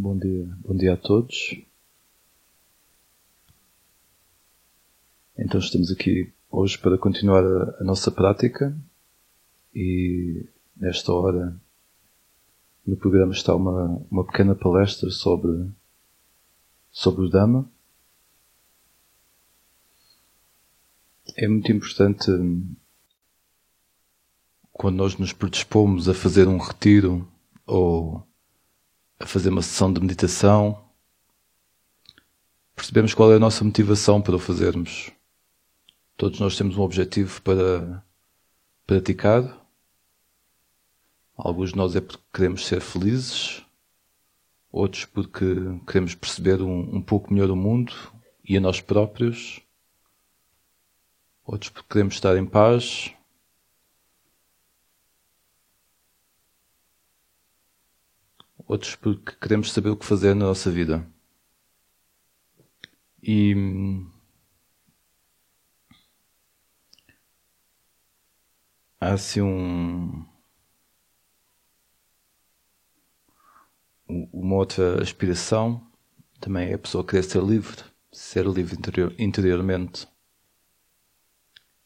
Bom dia, bom dia a todos. Então estamos aqui hoje para continuar a, a nossa prática e nesta hora no programa está uma, uma pequena palestra sobre, sobre o Dhamma. É muito importante quando nós nos predispomos a fazer um retiro ou a fazer uma sessão de meditação, percebemos qual é a nossa motivação para o fazermos. Todos nós temos um objetivo para praticar. Alguns de nós é porque queremos ser felizes, outros porque queremos perceber um, um pouco melhor o mundo e a nós próprios, outros porque queremos estar em paz, outros porque queremos saber o que fazer na nossa vida. E há assim um uma outra aspiração também é a pessoa querer ser livre, ser livre interior, interiormente.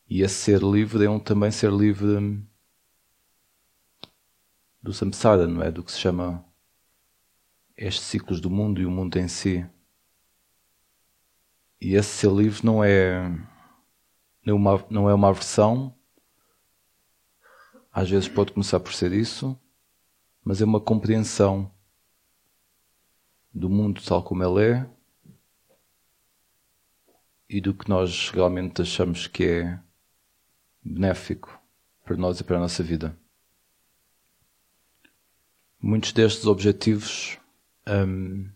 E esse ser livre é um também ser livre do samsara, não é? Do que se chama estes ciclos do mundo e o mundo em si. E esse não é, não é uma, não é uma aversão, às vezes pode começar por ser isso, mas é uma compreensão do mundo tal como ele é e do que nós realmente achamos que é benéfico para nós e para a nossa vida. Muitos destes objetivos um,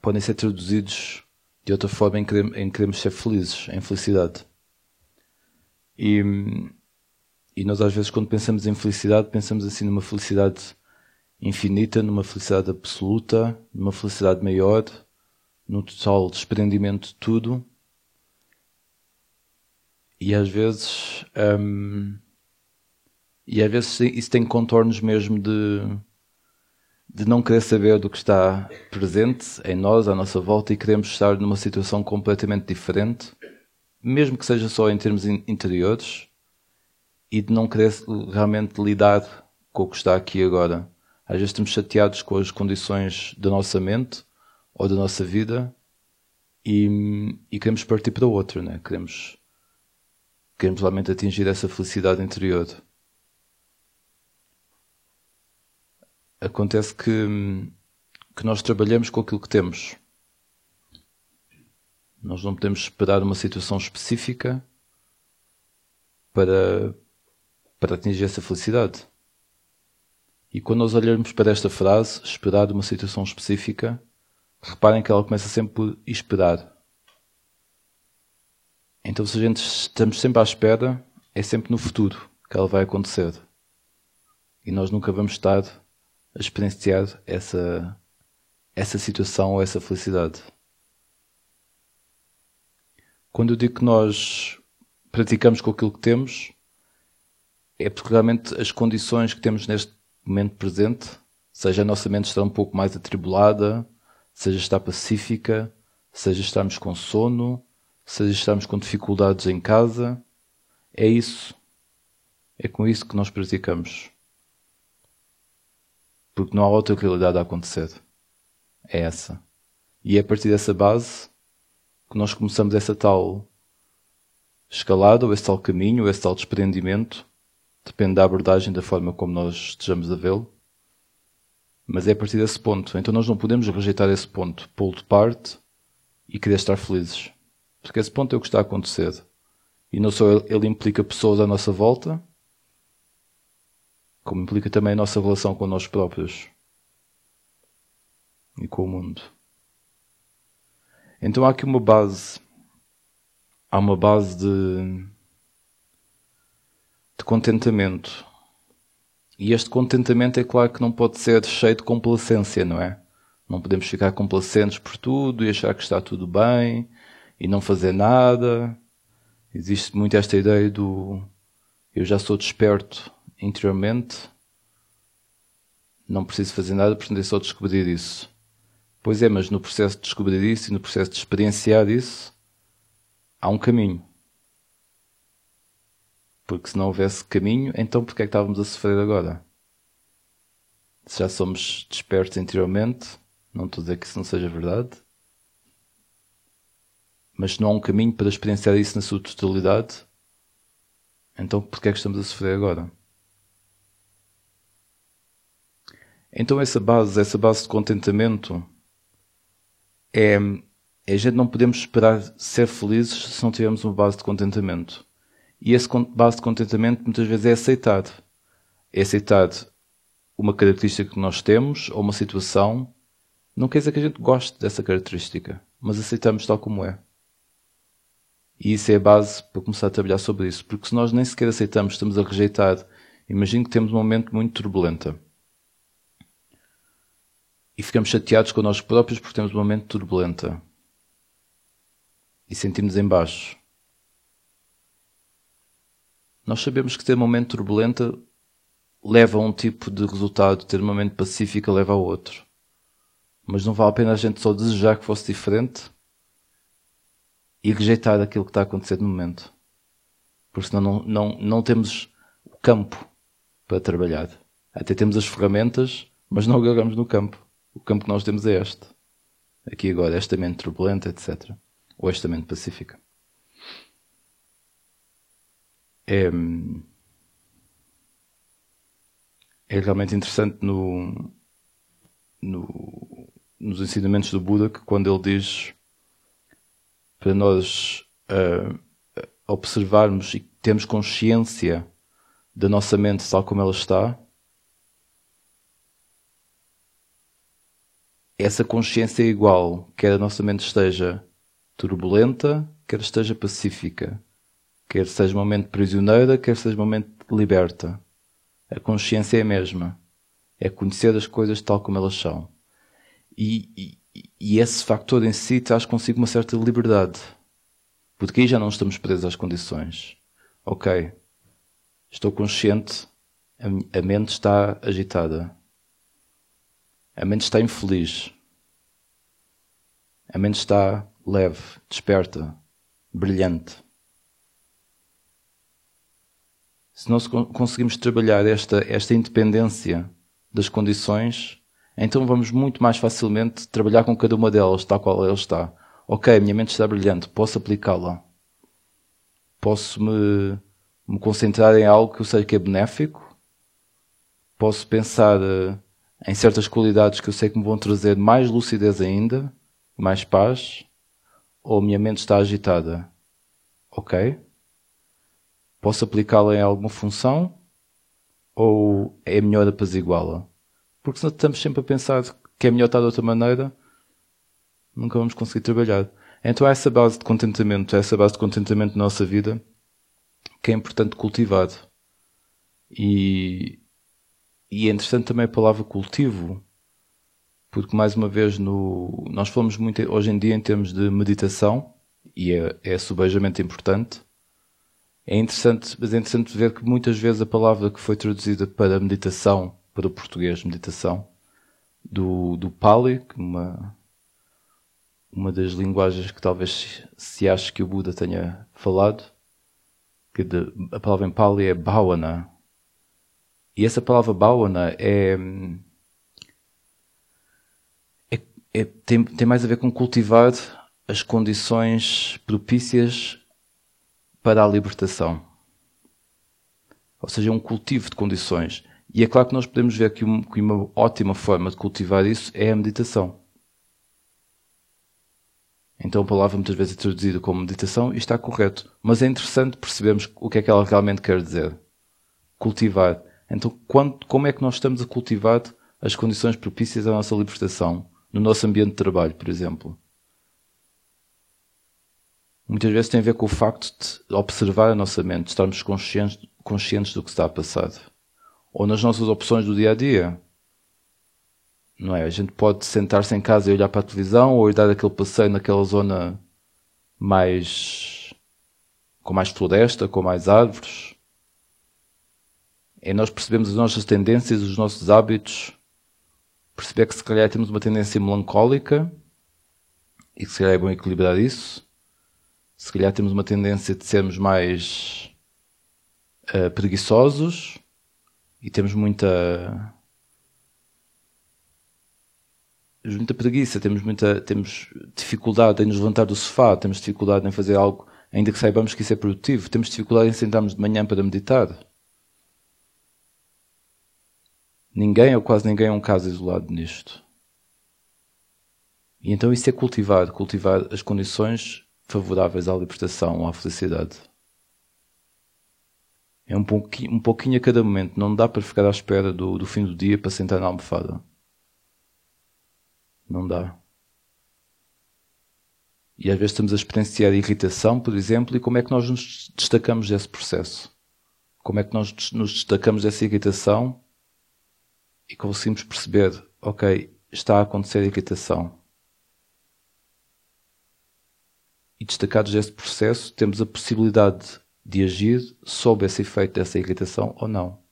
podem ser traduzidos de outra forma em que, em queremos ser felizes, em felicidade. E, e nós às vezes quando pensamos em felicidade, pensamos assim numa felicidade infinita, numa felicidade absoluta, numa felicidade maior, num total desprendimento de tudo. E às vezes e às vezes isso tem contornos mesmo de, de não querer saber do que está presente em nós, à nossa volta, e queremos estar numa situação completamente diferente, mesmo que seja só em termos interiores, e de não querer realmente lidar com o que está aqui agora. Às vezes estamos chateados com as condições da nossa mente ou da nossa vida e, e queremos partir para outra, né? queremos, queremos realmente atingir essa felicidade interior. Acontece que, que nós trabalhamos com aquilo que temos. Nós não podemos esperar uma situação específica para, para atingir essa felicidade. E quando nós olharmos para esta frase, esperar uma situação específica, reparem que ela começa sempre por esperar. Então, se a gente estamos sempre à espera, é sempre no futuro que ela vai acontecer. E nós nunca vamos estar experienciar essa, essa situação ou essa felicidade. Quando eu digo que nós praticamos com aquilo que temos, é porque realmente as condições que temos neste momento presente, seja a nossa mente estar um pouco mais atribulada, seja estar pacífica, seja estarmos com sono, seja estarmos com dificuldades em casa, é isso. É com isso que nós praticamos. Porque não há outra realidade a acontecer. É essa. E é a partir dessa base que nós começamos essa tal escalada, ou esse tal caminho, ou esse tal desprendimento. Depende da abordagem, da forma como nós estejamos a vê-lo. Mas é a partir desse ponto. Então nós não podemos rejeitar esse ponto, pô-lo de parte e querer estar felizes. Porque esse ponto é o que está a acontecer. E não só ele, ele implica pessoas à nossa volta, como implica também a nossa relação com nós próprios e com o mundo. Então há aqui uma base, há uma base de, de contentamento. E este contentamento é claro que não pode ser cheio de complacência, não é? Não podemos ficar complacentes por tudo e achar que está tudo bem e não fazer nada. Existe muito esta ideia do eu já sou desperto interiormente, não preciso fazer nada, pretender só descobrir isso. Pois é, mas no processo de descobrir isso e no processo de experienciar isso, há um caminho. Porque se não houvesse caminho, então porquê é que estávamos a sofrer agora? Se já somos despertos interiormente, não estou a dizer que isso não seja verdade, mas se não há um caminho para experienciar isso na sua totalidade, então porquê é que estamos a sofrer agora? Então essa base, essa base de contentamento é, é a gente não podemos esperar ser felizes se não tivermos uma base de contentamento. E esse base de contentamento muitas vezes é aceitado. É aceitado uma característica que nós temos ou uma situação. Não quer dizer que a gente goste dessa característica, mas aceitamos tal como é. E isso é a base para começar a trabalhar sobre isso. Porque se nós nem sequer aceitamos, estamos a rejeitar, imagino que temos um momento muito turbulento. E ficamos chateados com nós próprios porque temos um momento turbulento. E sentimos em baixo. Nós sabemos que ter um momento turbulento leva a um tipo de resultado, ter um momento pacífico leva a outro. Mas não vale a pena a gente só desejar que fosse diferente e rejeitar aquilo que está a acontecer no momento. Porque senão não, não, não temos o campo para trabalhar. Até temos as ferramentas, mas não agarramos no campo. O campo que nós temos é este. Aqui agora, esta mente turbulenta, etc. Ou esta mente pacífica. É, é realmente interessante no, no, nos ensinamentos do Buda que quando ele diz para nós uh, observarmos e termos consciência da nossa mente tal como ela está, essa consciência é igual, quer a nossa mente esteja turbulenta, quer esteja pacífica, quer seja uma mente prisioneira, quer seja uma mente liberta. A consciência é a mesma. É conhecer as coisas tal como elas são. E, e esse factor em si traz consigo uma certa liberdade. Porque aí já não estamos presos às condições. Ok, estou consciente, a mente está agitada. A mente está infeliz. A mente está leve, desperta, brilhante. Se nós conseguimos trabalhar esta, esta independência das condições, então vamos muito mais facilmente trabalhar com cada uma delas, tal qual ela está. Ok, a minha mente está brilhante, posso aplicá-la. Posso me, me concentrar em algo que eu sei que é benéfico. Posso pensar uh, em certas qualidades que eu sei que me vão trazer mais lucidez ainda, mais paz. Ou a minha mente está agitada. Ok. Posso aplicá-la em alguma função? Ou é melhor apaziguá-la? Porque se estamos sempre a pensar que é melhor estar de outra maneira, nunca vamos conseguir trabalhar. Então, essa base de contentamento, essa base de contentamento na nossa vida, que é importante cultivar. E, e é interessante também a palavra cultivo, porque mais uma vez no, nós falamos muito hoje em dia em termos de meditação, e é, é subejamente importante. É interessante, mas é interessante ver que muitas vezes a palavra que foi traduzida para meditação para o português meditação do, do Pali, uma, uma das linguagens que talvez se ache que o Buda tenha falado, que de, a palavra em Pali é Bhavana. E essa palavra Bhavana é, é, é tem, tem mais a ver com cultivar as condições propícias para a libertação. Ou seja, um cultivo de condições. E é claro que nós podemos ver que uma ótima forma de cultivar isso é a meditação. Então a palavra muitas vezes é traduzida como meditação e está correto. Mas é interessante percebermos o que é que ela realmente quer dizer. Cultivar. Então quando, como é que nós estamos a cultivar as condições propícias à nossa libertação? No nosso ambiente de trabalho, por exemplo. Muitas vezes tem a ver com o facto de observar a nossa mente, de estarmos conscientes, conscientes do que está a passar ou nas nossas opções do dia a dia. Não é? A gente pode sentar-se em casa e olhar para a televisão ou ir dar aquele passeio naquela zona mais com mais floresta, com mais árvores. É nós percebemos as nossas tendências, os nossos hábitos, perceber que se calhar temos uma tendência melancólica e que se calhar é bom equilibrar isso. Se calhar temos uma tendência de sermos mais uh, preguiçosos e temos muita muita preguiça, temos muita temos dificuldade em nos levantar do sofá, temos dificuldade em fazer algo, ainda que saibamos que isso é produtivo, temos dificuldade em sentarmos de manhã para meditar. Ninguém ou quase ninguém é um caso isolado nisto. E então isso é cultivar, cultivar as condições favoráveis à libertação, à felicidade. É um pouquinho, um pouquinho a cada momento. Não dá para ficar à espera do, do fim do dia para sentar na almofada. Não dá. E às vezes estamos a experienciar irritação, por exemplo, e como é que nós nos destacamos desse processo? Como é que nós nos destacamos dessa irritação e conseguimos perceber, ok, está a acontecer irritação. E destacados desse processo, temos a possibilidade de agir sob esse efeito dessa irritação ou não.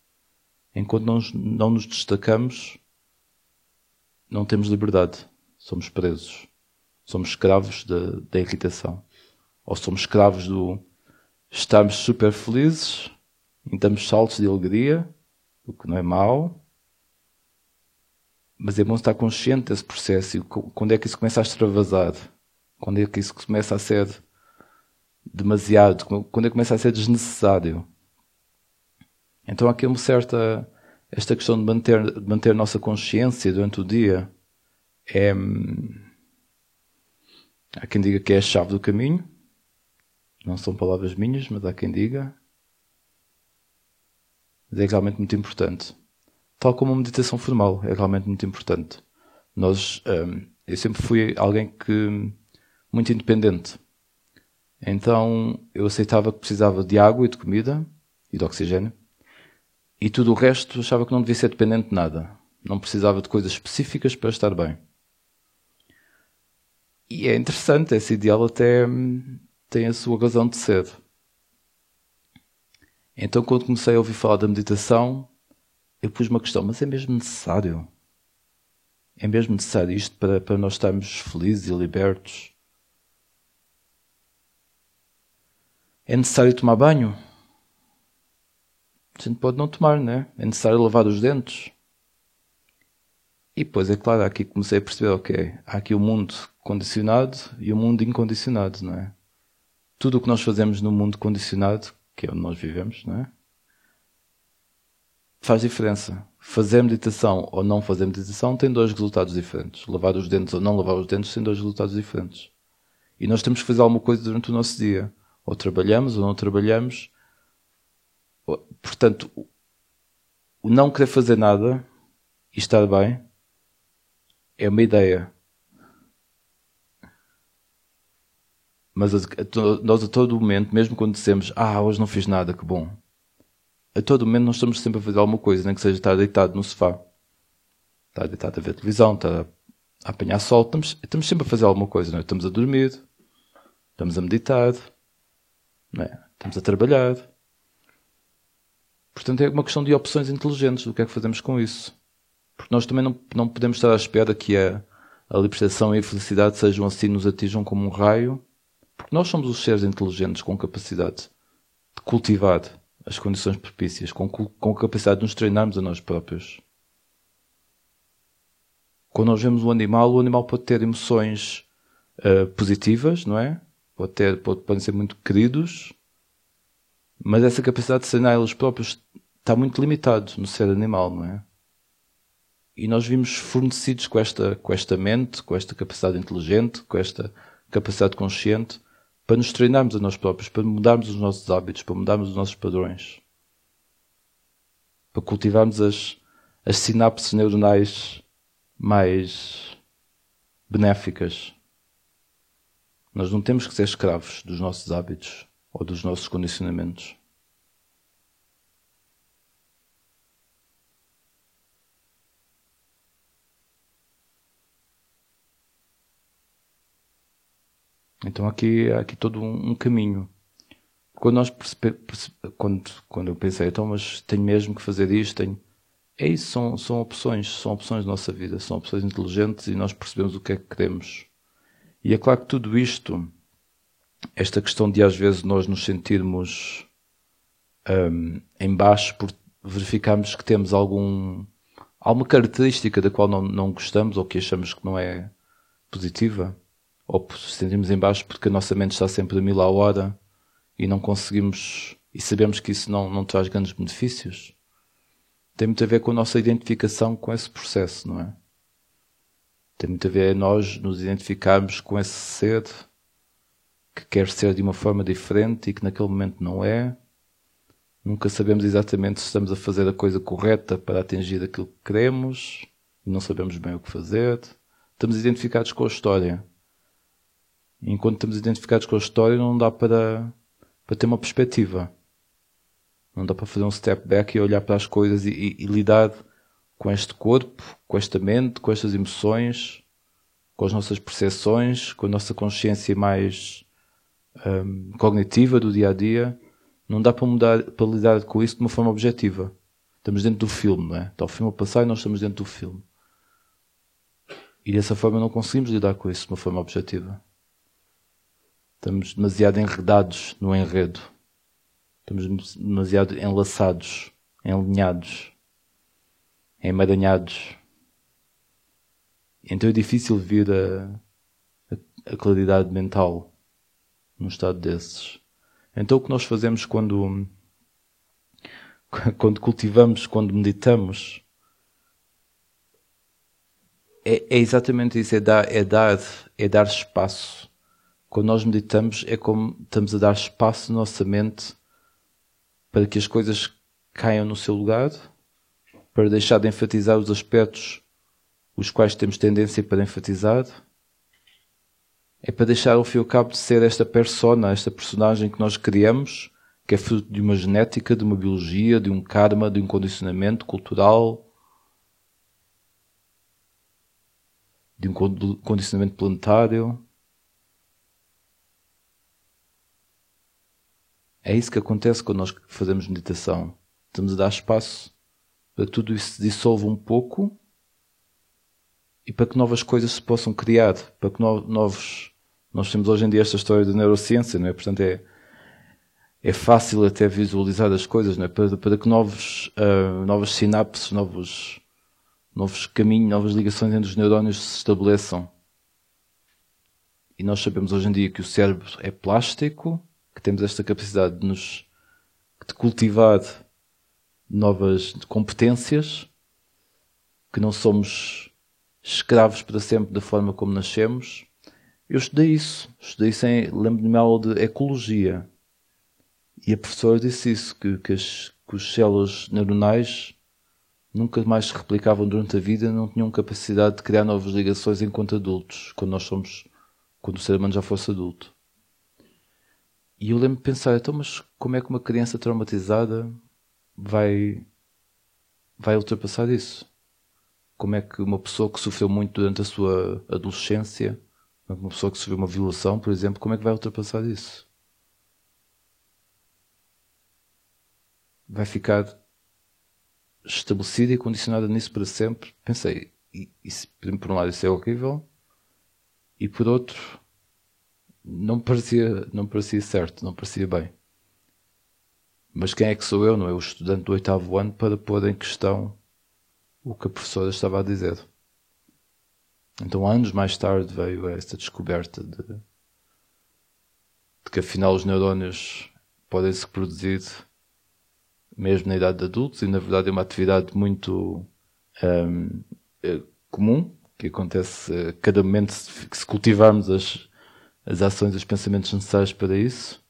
Enquanto não, não nos destacamos, não temos liberdade. Somos presos. Somos escravos da irritação. Ou somos escravos do estarmos super felizes e damos saltos de alegria, o que não é mau, mas é bom estar consciente desse processo e quando é que isso começa a extravasar, quando é que isso começa a ser demasiado, quando é que começa a ser desnecessário. Então há aqui uma certa esta questão de manter, de manter a nossa consciência durante o dia é há quem diga que é a chave do caminho. Não são palavras minhas, mas há quem diga. Mas é realmente muito importante tal como a meditação formal, é realmente muito importante. Nós, um, eu sempre fui alguém que muito independente. Então eu aceitava que precisava de água e de comida e de oxigênio. E tudo o resto achava que não devia ser dependente de nada. Não precisava de coisas específicas para estar bem. E é interessante, esse ideal até hum, tem a sua razão de ser. Então, quando comecei a ouvir falar da meditação, eu pus uma questão, mas é mesmo necessário? É mesmo necessário isto para, para nós estarmos felizes e libertos? É necessário tomar banho? A gente pode não tomar, né? É necessário lavar os dentes? E depois, é claro, aqui comecei a perceber, ok, há aqui o mundo condicionado e o mundo incondicionado, não é? Tudo o que nós fazemos no mundo condicionado, que é onde nós vivemos, não é? Faz diferença. Fazer meditação ou não fazer meditação tem dois resultados diferentes. Lavar os dentes ou não lavar os dentes tem dois resultados diferentes. E nós temos que fazer alguma coisa durante o nosso dia. Ou trabalhamos ou não trabalhamos. Portanto, o não querer fazer nada e estar bem é uma ideia. Mas nós a todo momento, mesmo quando dizemos, ah, hoje não fiz nada, que bom a todo momento nós estamos sempre a fazer alguma coisa, nem que seja estar deitado no sofá, estar deitado a ver televisão, estar a apanhar sol, estamos, estamos sempre a fazer alguma coisa, não é? Estamos a dormir, estamos a meditar, não é? estamos a trabalhar. Portanto, é uma questão de opções inteligentes do que é que fazemos com isso. Porque nós também não, não podemos estar à espera que a, a libertação e a felicidade sejam assim, nos atinjam como um raio, porque nós somos os seres inteligentes com capacidade de cultivar as condições propícias, com, com a capacidade de nos treinarmos a nós próprios. Quando nós vemos um animal, o animal pode ter emoções uh, positivas, não é? Pode ter, pode, podem ser muito queridos, mas essa capacidade de treinar eles próprios está muito limitado no ser animal, não é? E nós vimos fornecidos com esta, com esta mente, com esta capacidade inteligente, com esta capacidade consciente, para nos treinarmos a nós próprios, para mudarmos os nossos hábitos, para mudarmos os nossos padrões, para cultivarmos as, as sinapses neuronais mais benéficas. Nós não temos que ser escravos dos nossos hábitos ou dos nossos condicionamentos. Então aqui há aqui todo um, um caminho. quando, nós quando, quando eu pensei, então, mas tenho mesmo que fazer isto, tenho... é isso, são, são opções, são opções da nossa vida, são opções inteligentes e nós percebemos o que é que queremos. E é claro que tudo isto, esta questão de às vezes nós nos sentirmos um, em baixo por verificarmos que temos algum, alguma característica da qual não, não gostamos ou que achamos que não é positiva, ou sentimos em baixo porque a nossa mente está sempre a mil à hora e não conseguimos e sabemos que isso não, não traz grandes benefícios. Tem muito a ver com a nossa identificação com esse processo, não é? Tem muito a ver nós nos identificarmos com esse ser que quer ser de uma forma diferente e que naquele momento não é. Nunca sabemos exatamente se estamos a fazer a coisa correta para atingir aquilo que queremos não sabemos bem o que fazer. Estamos identificados com a história. Enquanto estamos identificados com a história, não dá para para ter uma perspectiva. Não dá para fazer um step back e olhar para as coisas e, e, e lidar com este corpo, com esta mente, com estas emoções, com as nossas percepções, com a nossa consciência mais um, cognitiva do dia a dia. Não dá para, mudar, para lidar com isso de uma forma objetiva. Estamos dentro do filme, não é? Está o filme a passar e nós estamos dentro do filme. E dessa forma não conseguimos lidar com isso de uma forma objetiva. Estamos demasiado enredados no enredo. Estamos demasiado enlaçados, enlinhados, emaranhados. Então é difícil vir a, a, a claridade mental num estado desses. Então o que nós fazemos quando, quando cultivamos, quando meditamos, é, é exatamente isso, é dar, é dar, é dar espaço quando nós meditamos, é como estamos a dar espaço na nossa mente para que as coisas caiam no seu lugar, para deixar de enfatizar os aspectos os quais temos tendência para enfatizar. É para deixar e ao cabo de ser esta persona, esta personagem que nós criamos, que é fruto de uma genética, de uma biologia, de um karma, de um condicionamento cultural, de um condicionamento planetário. É isso que acontece quando nós fazemos meditação. Estamos a dar espaço para tudo isso se dissolva um pouco e para que novas coisas se possam criar, para que novos. Nós temos hoje em dia esta história da neurociência, não é? Portanto, é, é fácil até visualizar as coisas, não é? Para, para que novos, uh, novas sinapses, novos, novos caminhos, novas ligações entre os neurónios se estabeleçam. E nós sabemos hoje em dia que o cérebro é plástico que temos esta capacidade de nos de cultivar novas competências, que não somos escravos para sempre da forma como nascemos. Eu estudei isso, estudei isso em, lembro-me aula de ecologia. E a professora disse isso, que, que, as, que os células neuronais nunca mais se replicavam durante a vida, não tinham capacidade de criar novas ligações enquanto adultos, quando nós somos, quando o ser humano já fosse adulto. E eu lembro de pensar, então, mas como é que uma criança traumatizada vai, vai ultrapassar isso? Como é que uma pessoa que sofreu muito durante a sua adolescência, uma pessoa que sofreu uma violação, por exemplo, como é que vai ultrapassar isso? Vai ficar estabelecida e condicionada nisso para sempre? Pensei, e, e, por um lado isso é horrível, e por outro, não parecia, não parecia certo, não parecia bem. Mas quem é que sou eu, não é? O estudante do oitavo ano para pôr em questão o que a professora estava a dizer. Então, anos mais tarde, veio esta descoberta de, de que afinal os neurónios podem se produzir mesmo na idade de adultos e na verdade é uma atividade muito um, eh, comum que acontece a cada momento que se cultivarmos as, as ações e os pensamentos necessários para isso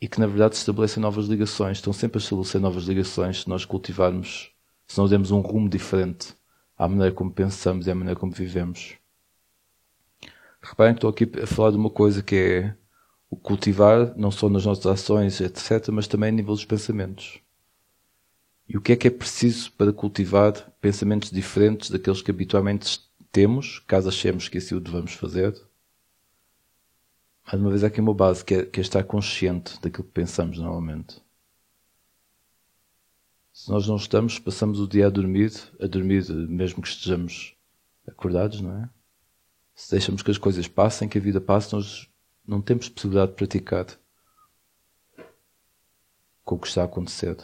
e que na verdade estabelecem novas ligações, estão sempre a estabelecer novas ligações se nós cultivarmos, se nós demos um rumo diferente à maneira como pensamos e à maneira como vivemos. Reparem que estou aqui a falar de uma coisa que é o cultivar, não só nas nossas ações, etc., mas também a nível dos pensamentos. E o que é que é preciso para cultivar pensamentos diferentes daqueles que habitualmente temos, caso achemos que assim o devamos fazer? Mais uma vez, aqui uma base que é, que é estar consciente daquilo que pensamos normalmente. Se nós não estamos, passamos o dia a dormir, a dormir mesmo que estejamos acordados, não é? Se deixamos que as coisas passem, que a vida passe, nós não temos possibilidade de praticar com o que está a acontecer.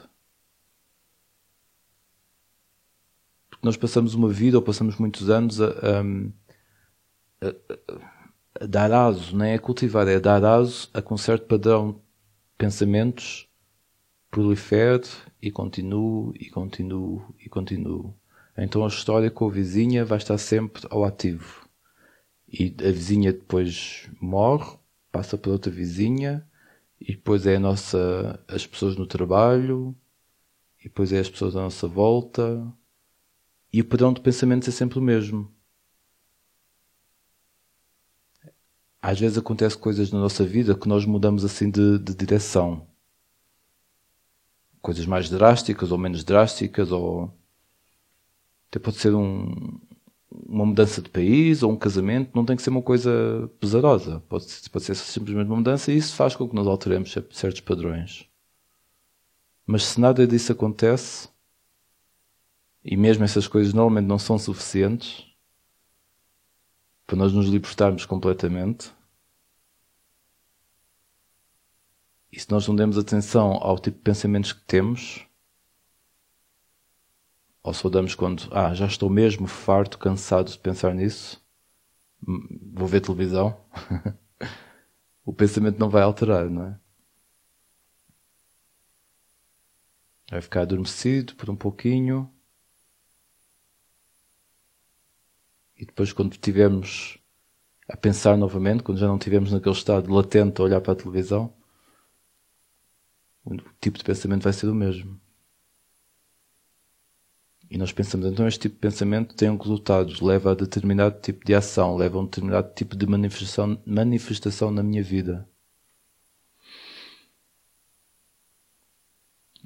Porque nós passamos uma vida ou passamos muitos anos a, a, a dar aso, não é a cultivar, é dar aso a com certo padrão de pensamentos prolifere e continuo e continuo e continuo. Então a história com a vizinha vai estar sempre ao ativo. E a vizinha depois morre, passa para outra vizinha, e depois é a nossa, as pessoas no trabalho, e depois é as pessoas à nossa volta, e o padrão de pensamentos é sempre o mesmo. Às vezes acontecem coisas na nossa vida que nós mudamos assim de, de direção. Coisas mais drásticas ou menos drásticas, ou até pode ser um, uma mudança de país ou um casamento, não tem que ser uma coisa pesarosa. Pode, pode ser simplesmente uma mudança e isso faz com que nós alteremos certos padrões. Mas se nada disso acontece, e mesmo essas coisas normalmente não são suficientes para nós nos libertarmos completamente, e se nós não demos atenção ao tipo de pensamentos que temos, ou só damos quando, ah, já estou mesmo farto, cansado de pensar nisso, hum, vou ver televisão, o pensamento não vai alterar, não é? Vai ficar adormecido por um pouquinho. E depois, quando estivermos a pensar novamente, quando já não estivermos naquele estado latente a olhar para a televisão, o tipo de pensamento vai ser o mesmo. E nós pensamos, então este tipo de pensamento tem resultados, leva a determinado tipo de ação, leva a um determinado tipo de manifestação, manifestação na minha vida.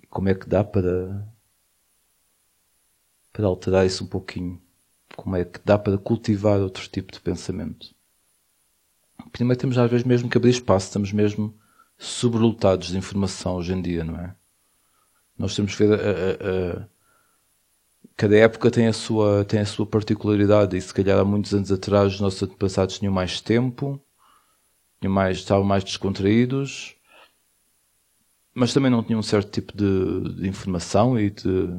Como é que dá para, para alterar isso um pouquinho? Como é que dá para cultivar outro tipo de pensamento? Primeiro temos às vezes mesmo que abrir espaço, estamos mesmo sobrelotados de informação hoje em dia, não é? Nós temos que ver a, a, a cada época tem a sua, tem a sua particularidade e se calhar há muitos anos atrás os nossos antepassados tinham mais tempo, tinham mais, estavam mais descontraídos, mas também não tinham um certo tipo de, de informação e de,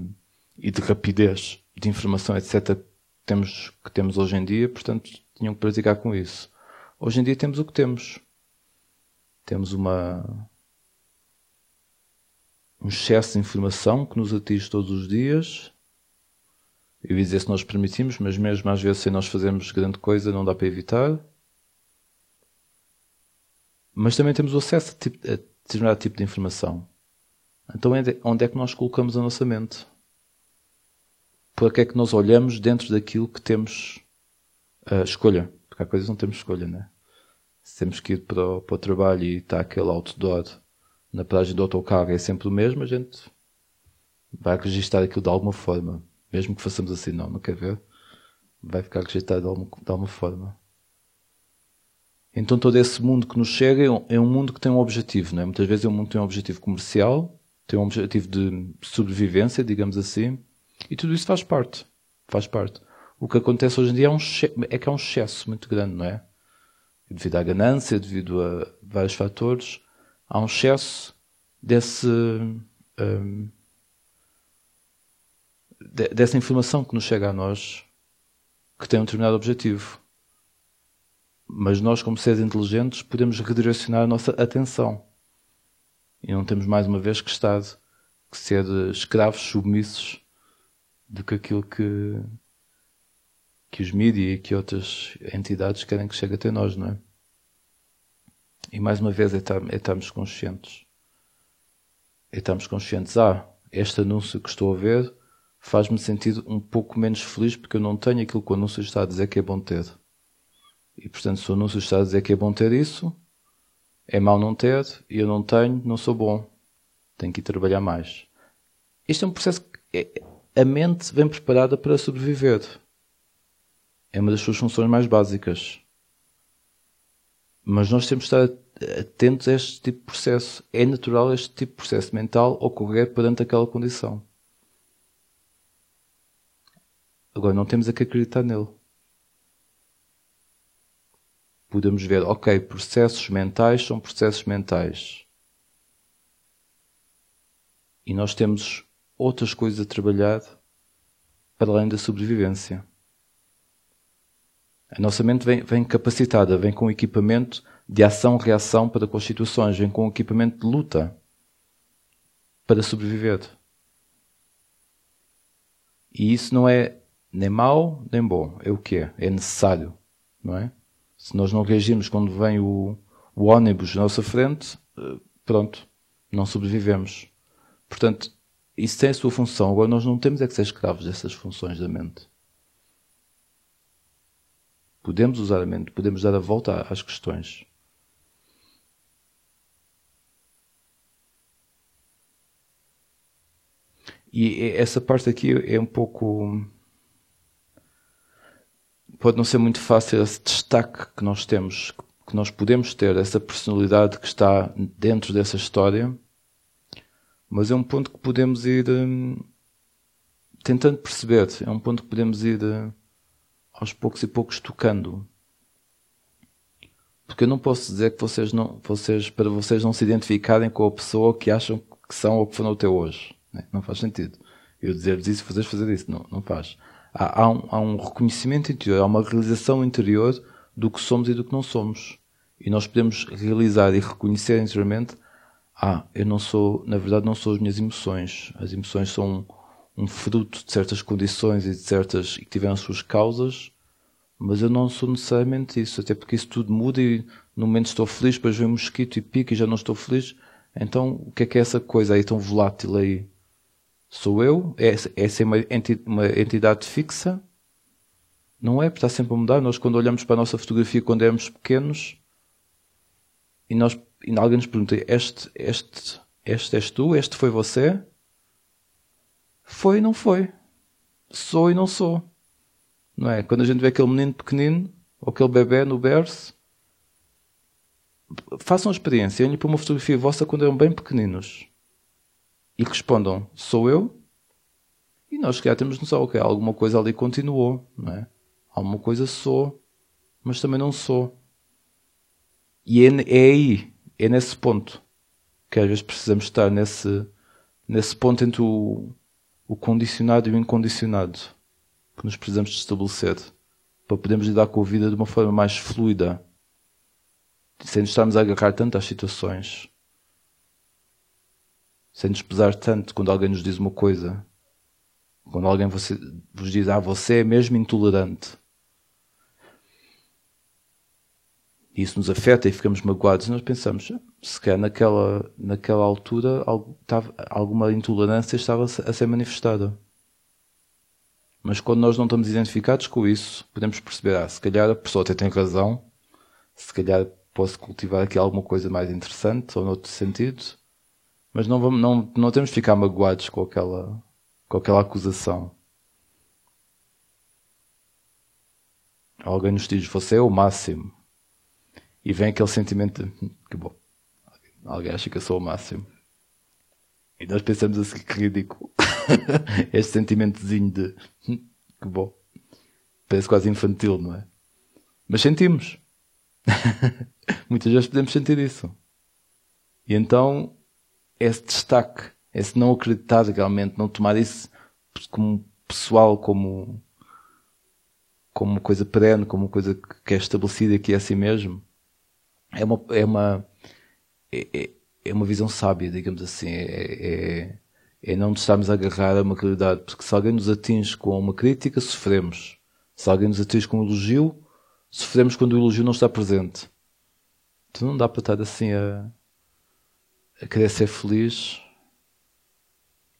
e de rapidez de informação, etc., temos, que temos hoje em dia, portanto tinham que praticar com isso. Hoje em dia temos o que temos. Temos uma, um excesso de informação que nos atinge todos os dias eu ia dizer se nós permitimos, mas mesmo às vezes sem nós fazermos grande coisa não dá para evitar. Mas também temos o acesso a, a determinado tipo de informação. Então onde é que nós colocamos a nossa mente? Para que é que nós olhamos dentro daquilo que temos a escolha? Porque há coisas que não temos escolha, né? Se temos que ir para o, para o trabalho e está aquele outdoor na paragem do autocarro é sempre o mesmo, a gente vai registrar aquilo de alguma forma. Mesmo que façamos assim, não, não quer ver? Vai ficar rejeitado de alguma, de alguma forma. Então todo esse mundo que nos chega é um, é um, mundo que tem um objetivo, não é? Muitas vezes é um mundo que tem um objetivo comercial, tem um objetivo de sobrevivência, digamos assim, e tudo isso faz parte. Faz parte. O que acontece hoje em dia é, um, é que é um excesso muito grande, não é? Devido à ganância, devido a vários fatores, há um excesso desse, um, dessa informação que nos chega a nós que tem um determinado objetivo. Mas nós, como seres inteligentes, podemos redirecionar a nossa atenção. E não temos mais uma vez que estar, que ser escravos submissos do que aquilo que, que os mídias e que outras entidades querem que chegue até nós, não é? E mais uma vez é, é estarmos conscientes. É estarmos conscientes. Ah, este anúncio que estou a ver faz-me sentir um pouco menos feliz porque eu não tenho aquilo que o anúncio está a dizer que é bom ter. E portanto, se o anúncio está a dizer que é bom ter isso, é mau não ter, e eu não tenho, não sou bom. Tenho que ir trabalhar mais. Isto é um processo que é, a mente vem preparada para sobreviver. É uma das suas funções mais básicas. Mas nós temos de estar atentos a este tipo de processo. É natural este tipo de processo mental ocorrer perante aquela condição. Agora, não temos a que acreditar nele. Podemos ver, ok, processos mentais são processos mentais. E nós temos outras coisas a trabalhar para além da sobrevivência. A nossa mente vem, vem capacitada, vem com equipamento de ação-reação para constituições, vem com equipamento de luta para sobreviver. E isso não é nem mau nem bom, é o que é, é necessário, não é? Se nós não reagirmos quando vem o, o ônibus na nossa frente, eh, pronto, não sobrevivemos. Portanto, isso tem a sua função. Agora, nós não temos é que ser escravos dessas funções da mente. Podemos usar a mente, podemos dar a volta às questões. E essa parte aqui é um pouco. Pode não ser muito fácil esse destaque que nós temos, que nós podemos ter, essa personalidade que está dentro dessa história, mas é um ponto que podemos ir hum, tentando perceber, é um ponto que podemos ir hum, aos poucos e poucos tocando. Porque eu não posso dizer que vocês não, vocês, para vocês não se identificarem com a pessoa que acham que são ou que foram até hoje. Né? Não faz sentido. Eu dizer-lhes isso vocês fazer isso. Não, não faz. Há, há, um, há um reconhecimento interior, há uma realização interior do que somos e do que não somos. E nós podemos realizar e reconhecer interiormente ah, eu não sou, na verdade, não sou as minhas emoções. As emoções são um fruto de certas condições e de certas e que tiveram as suas causas, mas eu não sou necessariamente isso, até porque isso tudo muda e no momento estou feliz, depois vem um mosquito e pica e já não estou feliz. Então, o que é que é essa coisa aí tão volátil aí? Sou eu? É, é ser uma, entidade fixa? Não é? Porque está sempre a mudar. Nós, quando olhamos para a nossa fotografia quando éramos pequenos e, nós, e alguém nos pergunta: este, este, este és tu? Este foi você? Foi e não foi. Sou e não sou. Não é? Quando a gente vê aquele menino pequenino, ou aquele bebê no berço, façam a experiência, olhem para uma fotografia vossa quando eram bem pequeninos e respondam: Sou eu? E nós, se calhar, temos noção que alguma coisa ali continuou, não é? Alguma coisa sou, mas também não sou. E é, é aí, é nesse ponto que às vezes precisamos estar nesse, nesse ponto entre o, o condicionado e o incondicionado que nos precisamos estabelecer para podermos lidar com a vida de uma forma mais fluida, sem nos estarmos a agarrar tanto às situações, sem nos pesar tanto quando alguém nos diz uma coisa, quando alguém você, vos diz, ah, você é mesmo intolerante. E isso nos afeta e ficamos magoados e nós pensamos, se calhar naquela, naquela altura alguma intolerância estava a ser manifestada. Mas quando nós não estamos identificados com isso, podemos perceber, ah, se calhar a pessoa até tem razão, se calhar posso cultivar aqui alguma coisa mais interessante ou noutro sentido, mas não, vamos, não, não temos de ficar magoados com aquela, com aquela acusação. Alguém nos diz, você é o máximo. E vem aquele sentimento de, que bom, alguém acha que eu sou o máximo. E nós pensamos assim, que ridículo. este sentimentozinho de hum, que bom. Parece quase infantil, não é? Mas sentimos. Muitas vezes podemos sentir isso. E então, esse destaque, esse não acreditar realmente, não tomar isso como pessoal, como, como coisa perene, como coisa que é estabelecida aqui a si mesmo, é uma, é uma, é, é, é uma visão sábia, digamos assim. É, é, é não nos estarmos a agarrar a uma realidade, porque se alguém nos atinge com uma crítica, sofremos. Se alguém nos atinge com um elogio, sofremos quando o elogio não está presente. Então não dá para estar assim a, a querer ser feliz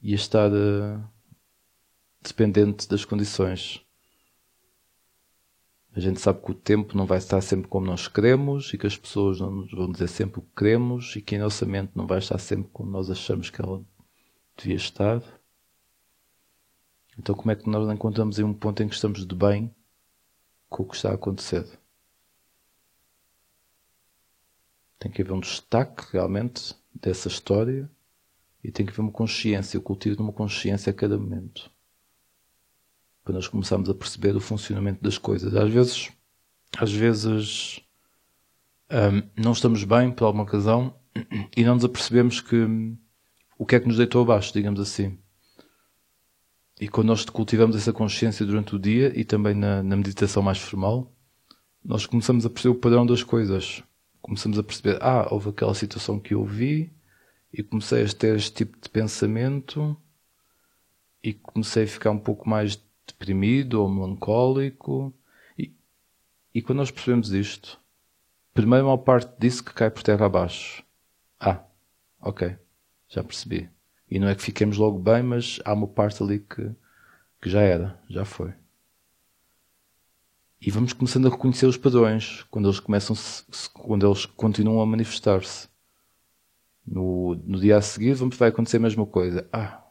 e a estar uh, dependente das condições. A gente sabe que o tempo não vai estar sempre como nós queremos e que as pessoas não nos vão dizer sempre o que queremos e que a nossa mente não vai estar sempre como nós achamos que ela devia estar. Então, como é que nós encontramos aí um ponto em que estamos de bem com o que está a acontecer? Tem que haver um destaque realmente dessa história e tem que haver uma consciência, o cultivo de uma consciência a cada momento. Para nós começarmos a perceber o funcionamento das coisas. Às vezes, às vezes um, não estamos bem por alguma razão e não nos apercebemos que o que é que nos deitou abaixo, digamos assim. E quando nós cultivamos essa consciência durante o dia e também na, na meditação mais formal, nós começamos a perceber o padrão das coisas. Começamos a perceber, ah, houve aquela situação que eu vi e comecei a ter este tipo de pensamento e comecei a ficar um pouco mais deprimido ou melancólico. E, e quando nós percebemos isto, primeiro uma parte disso que cai por terra abaixo. Ah, ok, já percebi. E não é que fiquemos logo bem, mas há uma parte ali que, que já era, já foi. E vamos começando a reconhecer os padrões quando eles começam, quando eles continuam a manifestar-se. No, no dia a seguir vamos, vai acontecer a mesma coisa. Ah,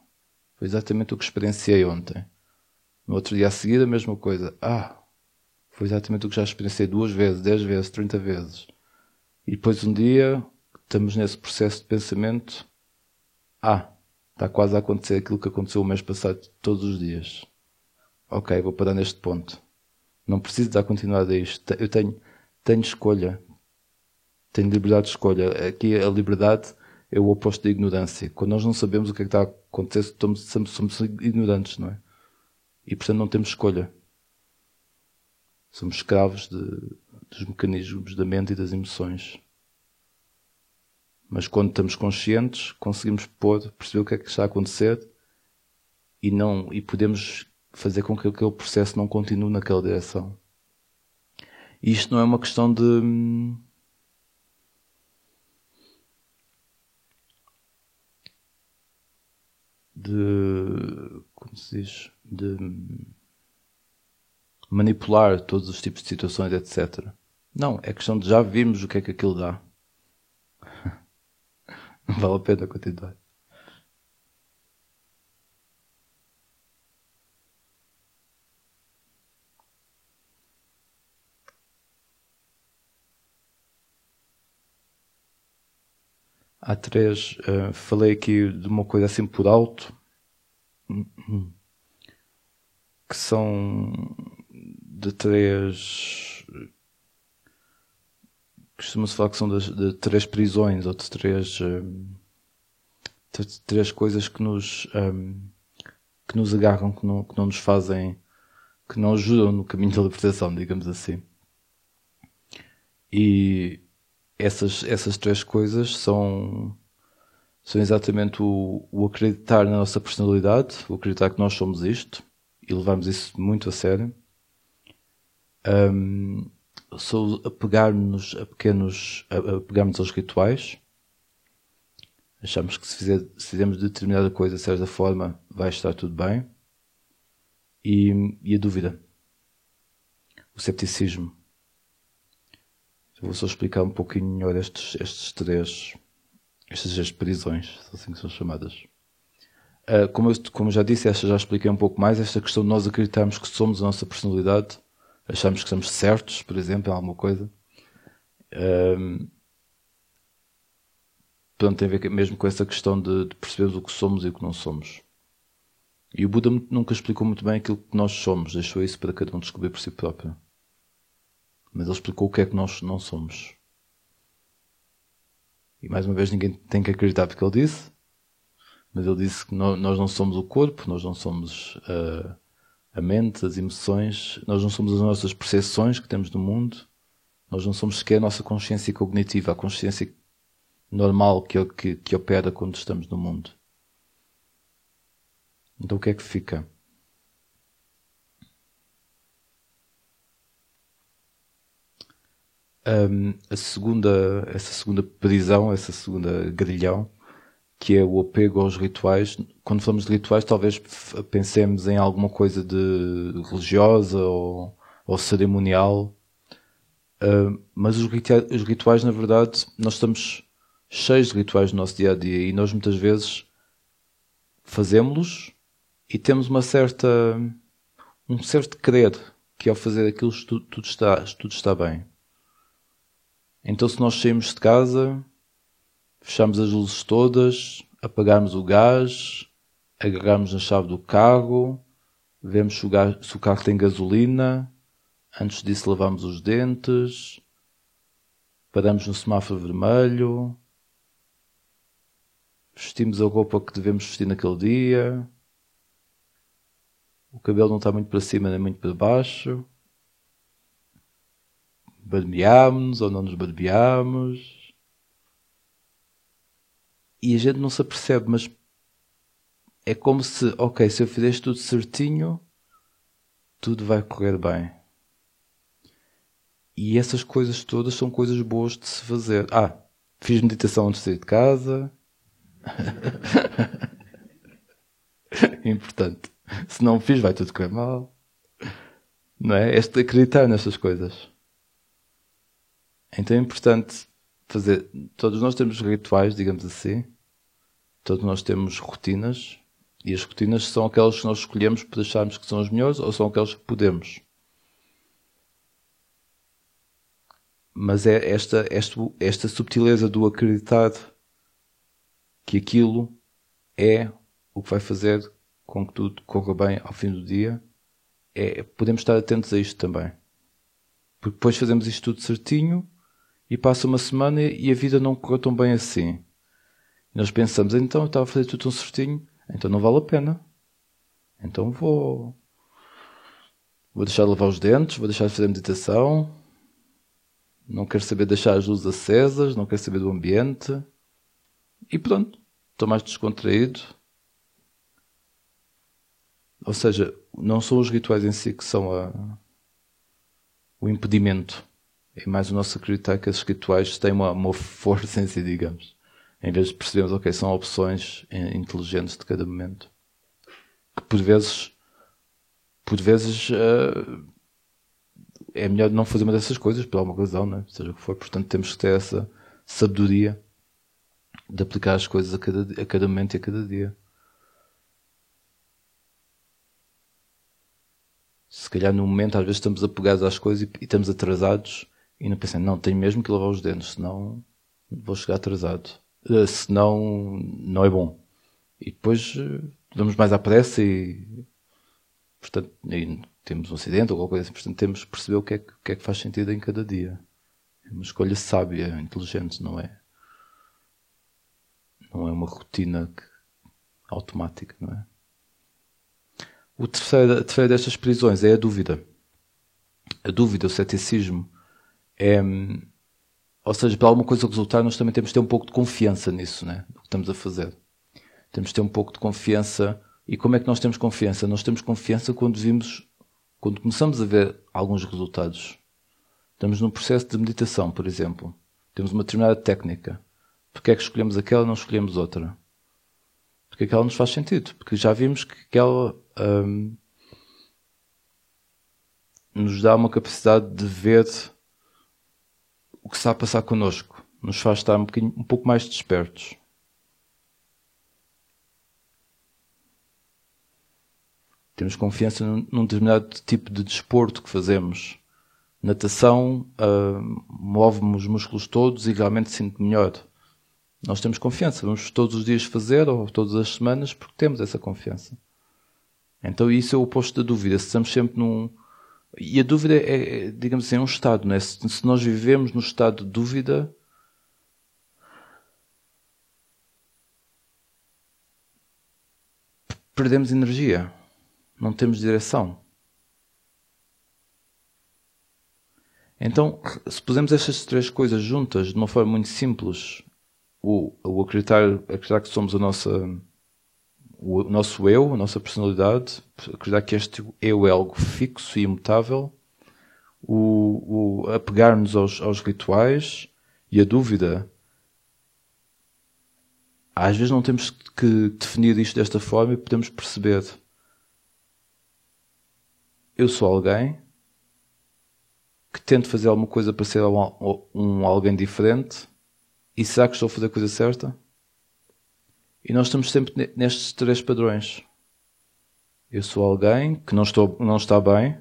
foi exatamente o que experienciei ontem. No outro dia a seguir a mesma coisa. Ah, foi exatamente o que já experienciei duas vezes, dez vezes, trinta vezes. E depois um dia estamos nesse processo de pensamento. Ah, Está quase a acontecer aquilo que aconteceu o mês passado todos os dias. Ok, vou parar neste ponto. Não preciso dar continuidade a isto. Eu tenho, tenho escolha. Tenho liberdade de escolha. Aqui a liberdade é o oposto da ignorância. Quando nós não sabemos o que é que está a acontecer, somos, somos ignorantes, não é? E portanto não temos escolha. Somos escravos de, dos mecanismos da mente e das emoções. Mas quando estamos conscientes, conseguimos pôr, perceber o que é que está a acontecer e não e podemos fazer com que aquele processo não continue naquela direção. E isto não é uma questão de de como se diz de manipular todos os tipos de situações, etc. Não, é questão de já vimos o que é que aquilo dá. Não vale a pena continuar. Há três. Uh, falei aqui de uma coisa assim por alto. Que são de três costuma-se falar que são de, de, três prisões ou de três, um, de três coisas que nos, um, que nos agarram, que não, que não nos fazem, que não ajudam no caminho da libertação, digamos assim. E essas, essas três coisas são, são exatamente o, o acreditar na nossa personalidade, o acreditar que nós somos isto e levamos isso muito a sério. Um, sou apegar-nos a pequenos, apegar-nos aos rituais. Achamos que se, fizer, se fizermos determinada coisa de certa forma vai estar tudo bem. E, e a dúvida. O cepticismo. Vou só explicar um pouquinho melhor estes, estes três, estas três prisões, assim que são chamadas. Uh, como, eu, como já disse, esta já expliquei um pouco mais, esta questão de nós acreditarmos que somos a nossa personalidade achamos que estamos certos, por exemplo, em alguma coisa. Um, portanto, tem a ver mesmo com essa questão de, de percebermos o que somos e o que não somos. E o Buda nunca explicou muito bem aquilo que nós somos, deixou isso para cada um descobrir por si próprio. Mas ele explicou o que é que nós não somos. E mais uma vez ninguém tem que acreditar porque ele disse, mas ele disse que nós não somos o corpo, nós não somos uh, a mente, as emoções, nós não somos as nossas percepções que temos do mundo, nós não somos sequer a nossa consciência cognitiva, a consciência normal que, que, que opera quando estamos no mundo. Então o que é que fica? Um, a segunda, essa segunda prisão, essa segunda grilhão, que é o apego aos rituais. Quando falamos de rituais, talvez pensemos em alguma coisa de religiosa ou, ou cerimonial. Uh, mas os rituais, os rituais, na verdade, nós estamos cheios de rituais no nosso dia a dia e nós muitas vezes fazemos-los e temos uma certa um certo querer que ao fazer aquilo tudo, tudo está tudo está bem Então, se nós saímos de casa, fechamos as luzes todas, apagarmos o gás, agarrarmos na chave do carro, vemos se o, gás, se o carro tem gasolina, antes disso lavamos os dentes, paramos no semáforo vermelho, vestimos a roupa que devemos vestir naquele dia, o cabelo não está muito para cima nem muito para baixo, barbeámos-nos ou não nos barbeámos, e a gente não se apercebe, mas é como se, ok, se eu fizer tudo certinho, tudo vai correr bem. E essas coisas todas são coisas boas de se fazer. Ah, fiz meditação antes de sair de casa. Importante. Se não fiz, vai tudo correr mal. Não é? É acreditar nessas coisas. Então é importante fazer. Todos nós temos rituais, digamos assim. Todos nós temos rotinas. E as rotinas são aquelas que nós escolhemos por acharmos que são as melhores ou são aquelas que podemos. Mas é esta, esta, esta subtileza do acreditar que aquilo é o que vai fazer com que tudo corra bem ao fim do dia. É, podemos estar atentos a isto também. Porque depois fazemos isto tudo certinho e passa uma semana e a vida não correu tão bem assim. E nós pensamos, então eu estava a fazer tudo tão certinho, então não vale a pena. Então vou. Vou deixar de lavar os dentes, vou deixar de fazer meditação, não quero saber de deixar as luzes acesas, não quero saber do ambiente. E pronto, estou mais descontraído. Ou seja, não são os rituais em si que são a, o impedimento. É mais o nosso acreditar que esses rituais têm uma, uma força em si, digamos. Em vez de percebermos, ok, são opções inteligentes de cada momento. Que por vezes, por vezes, uh, é melhor não fazer uma dessas coisas por alguma razão, né? seja o que for. Portanto, temos que ter essa sabedoria de aplicar as coisas a cada, a cada momento e a cada dia. Se calhar no momento às vezes estamos apegados às coisas e, e estamos atrasados e não pensamos, não, tenho mesmo que lavar os dentes, senão vou chegar atrasado. Uh, senão não é bom. E depois uh, vamos mais à pressa e portanto, e temos um acidente ou alguma coisa assim, portanto temos que perceber o que, é que, o que é que faz sentido em cada dia. É uma escolha sábia, inteligente, não é? Não é uma rotina que, automática, não é? O terceiro, a terceira destas prisões é a dúvida. A dúvida, o ceticismo, é, ou seja, para alguma coisa resultar, nós também temos de ter um pouco de confiança nisso, né? No que estamos a fazer. Temos de ter um pouco de confiança. E como é que nós temos confiança? Nós temos confiança quando vimos quando começamos a ver alguns resultados, estamos num processo de meditação, por exemplo, temos uma determinada técnica. Porque é que escolhemos aquela e não escolhemos outra? Porque aquela nos faz sentido. Porque já vimos que aquela hum, nos dá uma capacidade de ver o que está a passar connosco. Nos faz estar um, um pouco mais despertos. Temos confiança num, num determinado tipo de desporto que fazemos. Natação uh, move-me os músculos todos e realmente sinto melhor. Nós temos confiança, vamos todos os dias fazer ou todas as semanas porque temos essa confiança. Então isso é o oposto da dúvida. Se estamos sempre num. E a dúvida é, é digamos assim, é um estado, não é? Se, se nós vivemos no estado de dúvida, perdemos energia não temos direção. Então, se pusermos estas três coisas juntas de uma forma muito simples, o, o acreditar, acreditar que somos a nossa, o nosso eu, a nossa personalidade, acreditar que este eu é algo fixo e imutável, o, o apegar-nos aos, aos rituais e a dúvida. Às vezes não temos que definir isto desta forma e podemos perceber eu sou alguém que tento fazer alguma coisa para ser um, um alguém diferente e será que estou a fazer a coisa certa? E nós estamos sempre nestes três padrões. Eu sou alguém que não, estou, não está bem,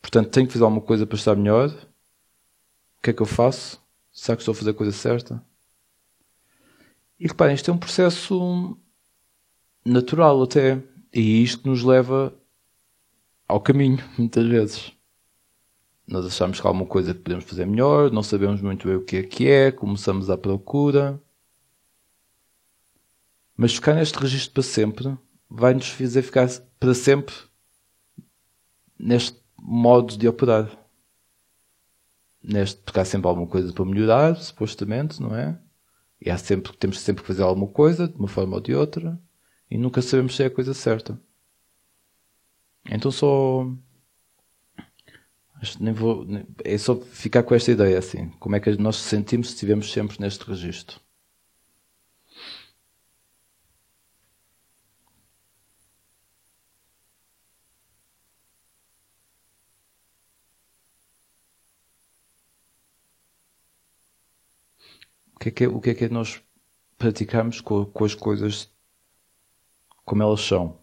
portanto tenho que fazer alguma coisa para estar melhor. O que é que eu faço? Será que estou a fazer a coisa certa? E reparem, isto é um processo natural até. E isto nos leva ao caminho, muitas vezes. Nós achamos que há alguma coisa que podemos fazer melhor, não sabemos muito bem o que é que é, começamos à procura. Mas ficar neste registro para sempre vai nos fazer ficar para sempre neste modo de operar. Neste, porque há sempre alguma coisa para melhorar, supostamente, não é? E há sempre, temos sempre que fazer alguma coisa, de uma forma ou de outra, e nunca sabemos se é a coisa certa. Então só. Nem vou, é só ficar com esta ideia assim. Como é que nós sentimos se estivermos sempre neste registro? Que é que é, o que é, que é nós praticamos com, com as coisas como elas são?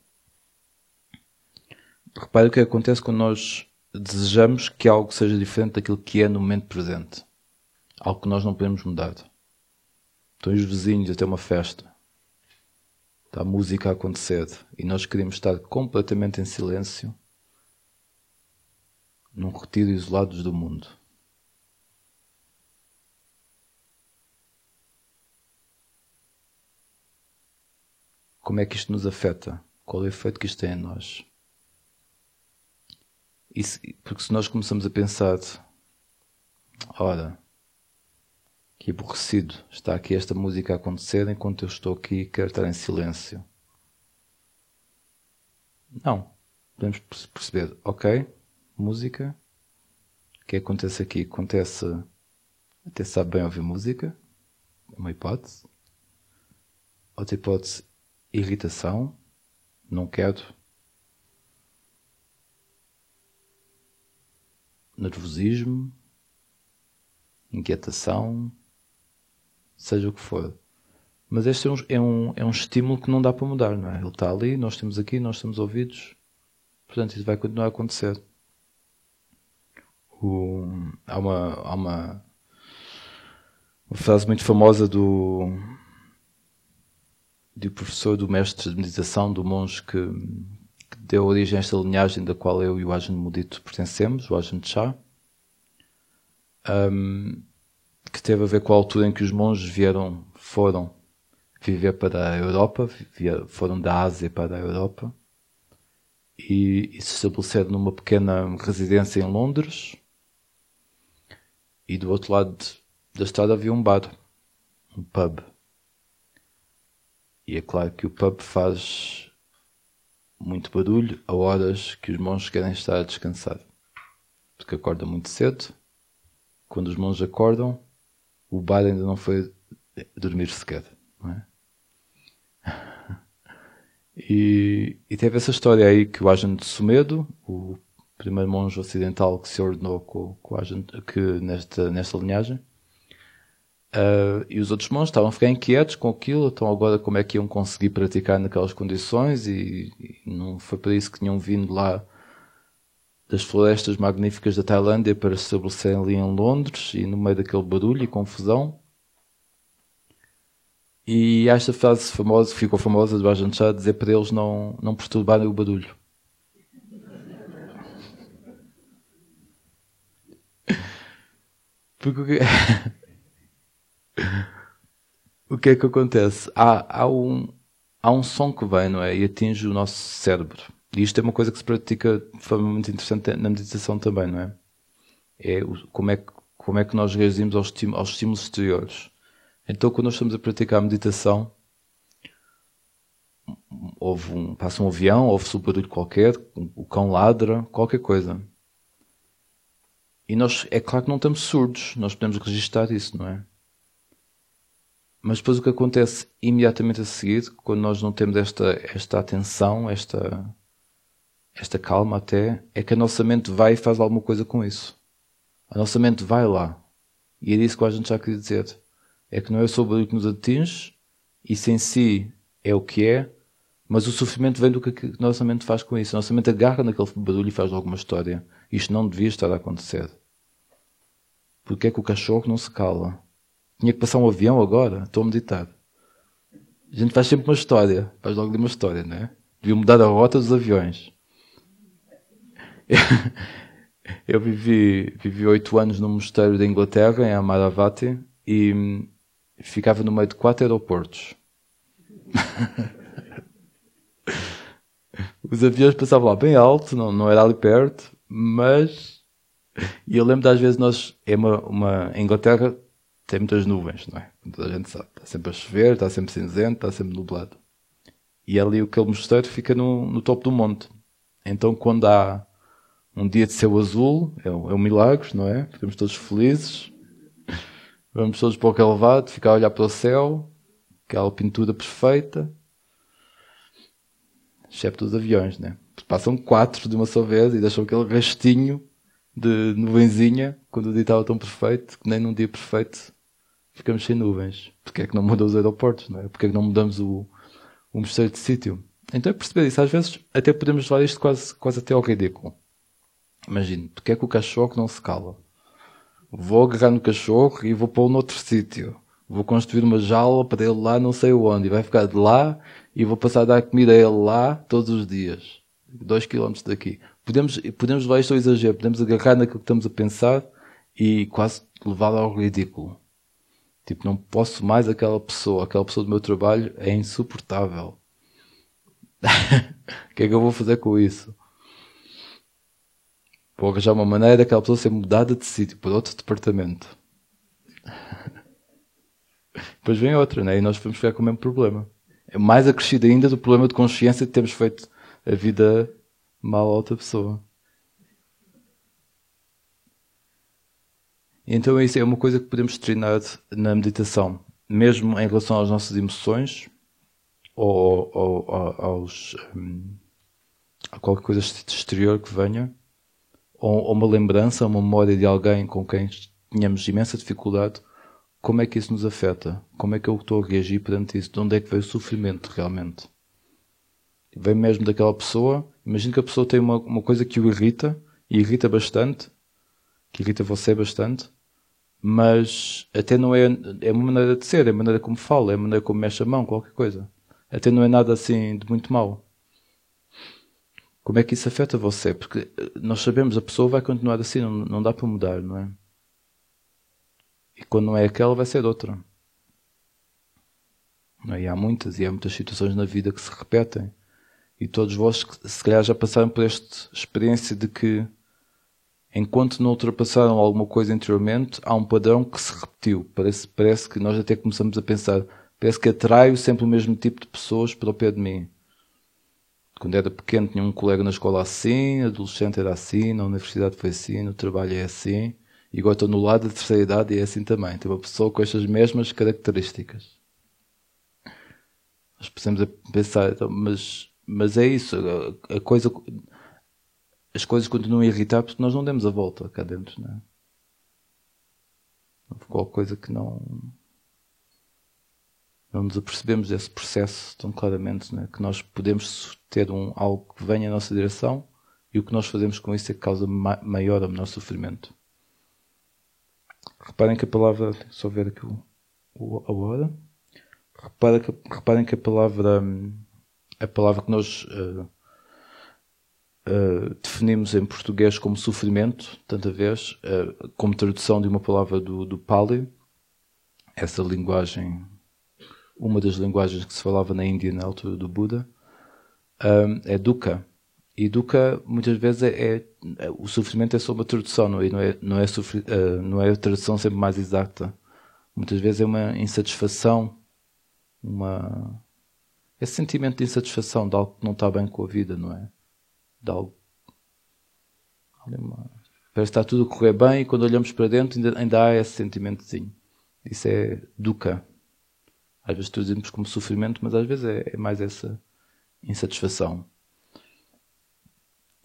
Repare o que acontece quando nós desejamos que algo seja diferente daquilo que é no momento presente. Algo que nós não podemos mudar. Estão os vizinhos a ter uma festa. Está a música a acontecer. E nós queremos estar completamente em silêncio. Num retiro isolados do mundo. Como é que isto nos afeta? Qual é o efeito que isto tem em nós? Isso, porque se nós começamos a pensar, ora, que aborrecido, está aqui esta música a acontecer enquanto eu estou aqui quero estar em silêncio. Não. Podemos perceber, ok, música, o que acontece aqui? Acontece, até sabe bem ouvir música, é uma hipótese. Outra hipótese, irritação, não quero nervosismo, inquietação, seja o que for. Mas este é um, é um, é um estímulo que não dá para mudar, não é? Ele está ali, nós estamos aqui, nós estamos ouvidos, portanto isso vai continuar a acontecer. O, há uma, há uma, uma frase muito famosa do, do professor, do mestre de meditação, do monge que, deu origem a esta linhagem da qual eu e o Ajahn Mudito pertencemos, o Ajahn Chah, um, que teve a ver com a altura em que os monges vieram, foram viver para a Europa, foram da Ásia para a Europa e, e se estabeleceram numa pequena residência em Londres e do outro lado da estrada havia um bar, um pub. E é claro que o pub faz muito barulho a horas que os monges querem estar a descansar. Porque acorda muito cedo. Quando os monges acordam, o bar ainda não foi dormir sequer. Não é? E, e, teve essa história aí que o Ajahn de Sumedo, o primeiro monge ocidental que se ordenou com, com que nesta, nesta linhagem, Uh, e os outros monges estavam a ficar inquietos com aquilo, então agora como é que iam conseguir praticar naquelas condições e, e não foi para isso que tinham vindo lá das florestas magníficas da Tailândia para se estabelecerem ali em Londres e no meio daquele barulho e confusão. E esta frase famosa, ficou famosa do Ajahn Chah, dizer para eles não, não perturbarem o barulho. Porque o que é que acontece? Há, há, um, há um som que vem, não é? E atinge o nosso cérebro. E isto é uma coisa que se pratica de forma muito interessante na meditação também, não é? É o, como é que, como é que nós reagimos aos, aos estímulos exteriores. Então, quando nós estamos a praticar a meditação, houve um, passa um avião, ouve-se um barulho qualquer, o cão ladra, qualquer coisa. E nós, é claro que não estamos surdos, nós podemos registrar isso, não é? Mas depois o que acontece imediatamente a seguir, quando nós não temos esta, esta atenção, esta, esta calma até, é que a nossa mente vai e faz alguma coisa com isso. A nossa mente vai lá. E é isso que a gente já queria dizer. É que não é só o que nos atinge, isso em si é o que é, mas o sofrimento vem do que a nossa mente faz com isso. A nossa mente agarra naquele barulho e faz alguma história. Isto não devia estar a acontecer. Porque é que o cachorro não se cala? Tinha que passar um avião agora? Estou a meditar. A gente faz sempre uma história. Faz logo de uma história, não é? Devia mudar a rota dos aviões. Eu vivi vivi oito anos num mosteiro da Inglaterra, em Amaravati, e ficava no meio de quatro aeroportos. Os aviões passavam lá bem alto, não, não era ali perto, mas. E eu lembro das vezes nós. É uma, uma. Inglaterra tem muitas nuvens, não é? Toda a gente sabe. Está sempre a chover, está sempre cinzento, está sempre nublado. E ali aquele mosteiro fica no, no topo do monte. Então quando há um dia de céu azul, é um, é um milagre, não é? Ficamos todos felizes. Vamos todos para o relevado, ficar a olhar para o céu, aquela pintura perfeita. Excepto os aviões, né? Passam quatro de uma só vez e deixam aquele restinho de nuvenzinha quando o dia estava tão perfeito que nem num dia perfeito ficamos sem nuvens. Porquê é que não mudam os aeroportos, não é? Porquê é que não mudamos o, o mosteiro de sítio? Então é perceber isso. Às vezes até podemos levar isto quase, quase até ao ridículo. Imagine, porque é que o cachorro não se cala? Vou agarrar no cachorro e vou pô-lo noutro sítio. Vou construir uma jaula para ele lá não sei onde. E vai ficar de lá e vou passar a dar comida a ele lá todos os dias. Dois quilómetros daqui. Podemos, podemos levar isto ao exagero. Podemos agarrar naquilo que estamos a pensar e quase levá-lo ao ridículo. Tipo, não posso mais aquela pessoa. Aquela pessoa do meu trabalho é insuportável. o que é que eu vou fazer com isso? Vou arranjar uma maneira daquela pessoa ser mudada de sítio para outro departamento. Depois vem outra, né? E nós vamos ficar com o mesmo problema. É mais acrescido ainda do problema de consciência de termos feito a vida mal a outra pessoa. Então isso é uma coisa que podemos treinar na meditação, mesmo em relação às nossas emoções ou, ou, ou aos, um, a qualquer coisa exterior que venha, ou, ou uma lembrança, uma memória de alguém com quem tínhamos imensa dificuldade, como é que isso nos afeta? Como é que eu estou a reagir perante isso? De onde é que veio o sofrimento realmente? Vem mesmo daquela pessoa. Imagina que a pessoa tem uma, uma coisa que o irrita, e irrita bastante, que irrita você bastante, mas até não é, é uma maneira de ser, é a maneira como fala, é a maneira como mexe a mão, qualquer coisa. Até não é nada assim de muito mal. Como é que isso afeta você? Porque nós sabemos, a pessoa vai continuar assim, não, não dá para mudar, não é? E quando não é aquela, vai ser outra. E há muitas, e há muitas situações na vida que se repetem. E todos vós, se calhar, já passaram por esta experiência de que, enquanto não ultrapassaram alguma coisa anteriormente, há um padrão que se repetiu. Parece, parece que nós até começamos a pensar, parece que atraio sempre o mesmo tipo de pessoas para o pé de mim. Quando era pequeno tinha um colega na escola assim, adolescente era assim, na universidade foi assim, no trabalho é assim. E agora estou no lado da terceira idade e é assim também. Tem uma pessoa com estas mesmas características. Nós precisamos pensar, então, mas, mas é isso. A, a, coisa, as coisas continuam a irritar porque nós não demos a volta cá dentro, não é? Qualquer coisa que não. Não nos apercebemos desse processo tão claramente, é? que nós podemos ter um, algo que venha à nossa direção e o que nós fazemos com isso é que causa ma maior ou menor sofrimento. Reparem que a palavra. Só ver aqui o, o, a hora. Reparem que, reparem que a palavra. A palavra que nós uh, uh, definimos em português como sofrimento, tanta vez, uh, como tradução de uma palavra do, do Pali, essa linguagem, uma das linguagens que se falava na Índia na altura do Buda, é dukkha e dukkha muitas vezes é, é, o sofrimento é só uma tradução, não é, não é, não é, uh, não é a tradução sempre mais exata. Muitas vezes é uma insatisfação, uma esse sentimento de insatisfação de algo que não está bem com a vida, não é? Algo uma, parece que está tudo a correr bem e quando olhamos para dentro ainda, ainda há esse sentimentozinho. Isso é dukkha. Às vezes traduzimos como sofrimento, mas às vezes é, é mais essa insatisfação.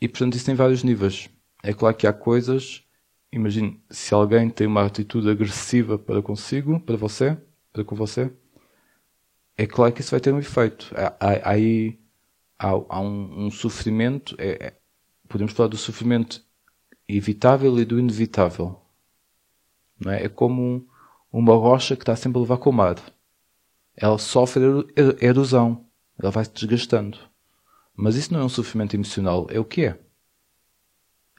E portanto isso tem vários níveis. É claro que há coisas, imagine, se alguém tem uma atitude agressiva para consigo, para você, para com você, é claro que isso vai ter um efeito. Há, aí há, há, um, um sofrimento, é, é, podemos falar do sofrimento evitável e do inevitável. Não é? é como uma rocha que está sempre a levar com o mar. Ela sofre erosão, ela vai se desgastando. Mas isso não é um sofrimento emocional, é o que é.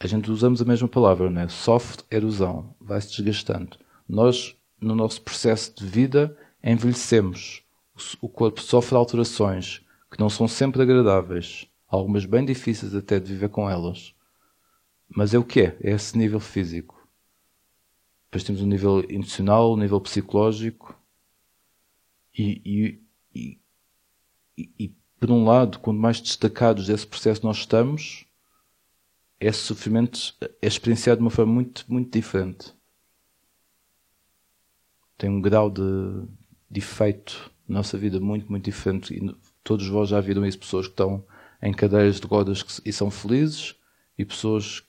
A gente usamos a mesma palavra, né? Sofre erosão, vai se desgastando. Nós, no nosso processo de vida, envelhecemos. O corpo sofre alterações que não são sempre agradáveis, algumas bem difíceis até de viver com elas. Mas é o que é? É esse nível físico. Depois temos o nível emocional, o nível psicológico. E, e, e, e, por um lado, quanto mais destacados desse processo nós estamos, esse sofrimento é experienciado de uma forma muito, muito diferente. Tem um grau de, de efeito na nossa vida muito, muito diferente. E todos vós já viram isso, pessoas que estão em cadeiras de rodas e são felizes, e pessoas